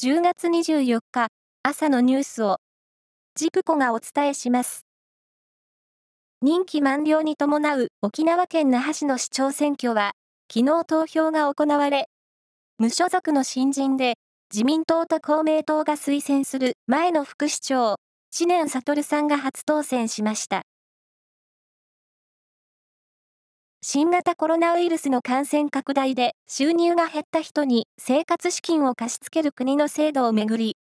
10月24日朝のニュースをジプコがお伝えします。任期満了に伴う沖縄県那覇市の市長選挙は昨日投票が行われ、無所属の新人で自民党と公明党が推薦する前の副市長、知念悟さんが初当選しました。新型コロナウイルスの感染拡大で収入が減った人に生活資金を貸し付ける国の制度をめぐり、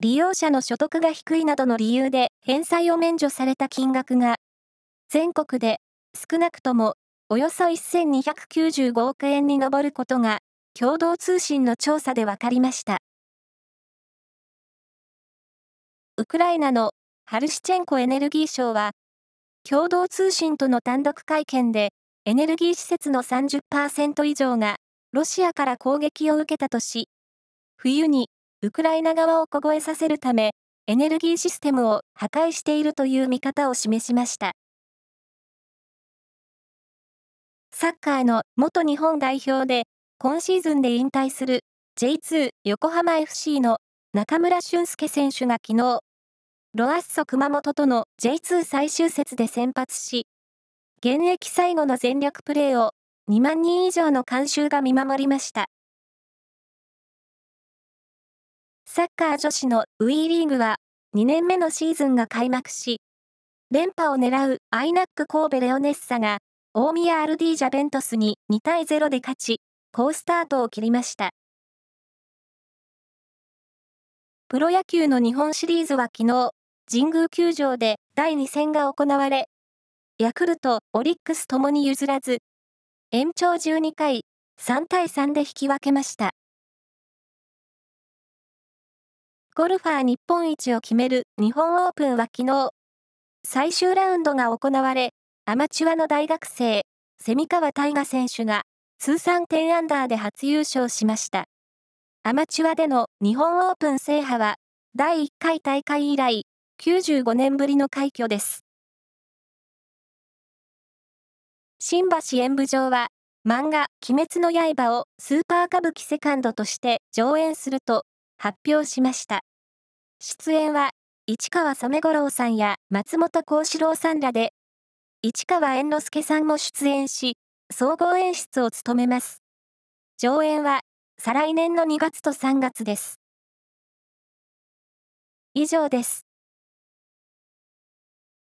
利用者の所得が低いなどの理由で返済を免除された金額が、全国で少なくともおよそ1295億円に上ることが、共同通信の調査で分かりました。ウクライナのハルシチェンコエネルギー省は、共同通信との単独会見で、エネルギー施設の30%以上がロシアから攻撃を受けたとし、冬にウクライナ側を凍えさせるため、エネルギーシステムを破壊しているという見方を示しました。サッカーの元日本代表で、今シーズンで引退する J2 横浜 FC の中村俊輔選手が昨日、ロアッソ熊本との J2 最終節で先発し、現役最後の全力プレーを2万人以上の観衆が見守りました。サッカー女子のウィーリーグは2年目のシーズンが開幕し、連覇を狙うアイナック神戸レオネッサが大宮アルディージャベントスに2対0で勝ち、好スタートを切りました。プロ野球の日本シリーズは昨日、神宮球場で第2戦が行われ、ヤクルト、オリックスともに譲らず、延長12回、3対3で引き分けました。ゴルファー日本一を決める日本オープンは昨日、最終ラウンドが行われ、アマチュアの大学生、蝉川大河選手が通算10アンダーで初優勝しました。アマチュアでの日本オープン制覇は、第1回大会以来、95年ぶりの快挙です。新橋演舞場は、漫画、鬼滅の刃をスーパー歌舞伎セカンドとして上演すると発表しました。出演は、市川染五郎さんや松本幸四郎さんらで、市川猿之助さんも出演し、総合演出を務めます。上演は、再来年の2月と3月です。以上です。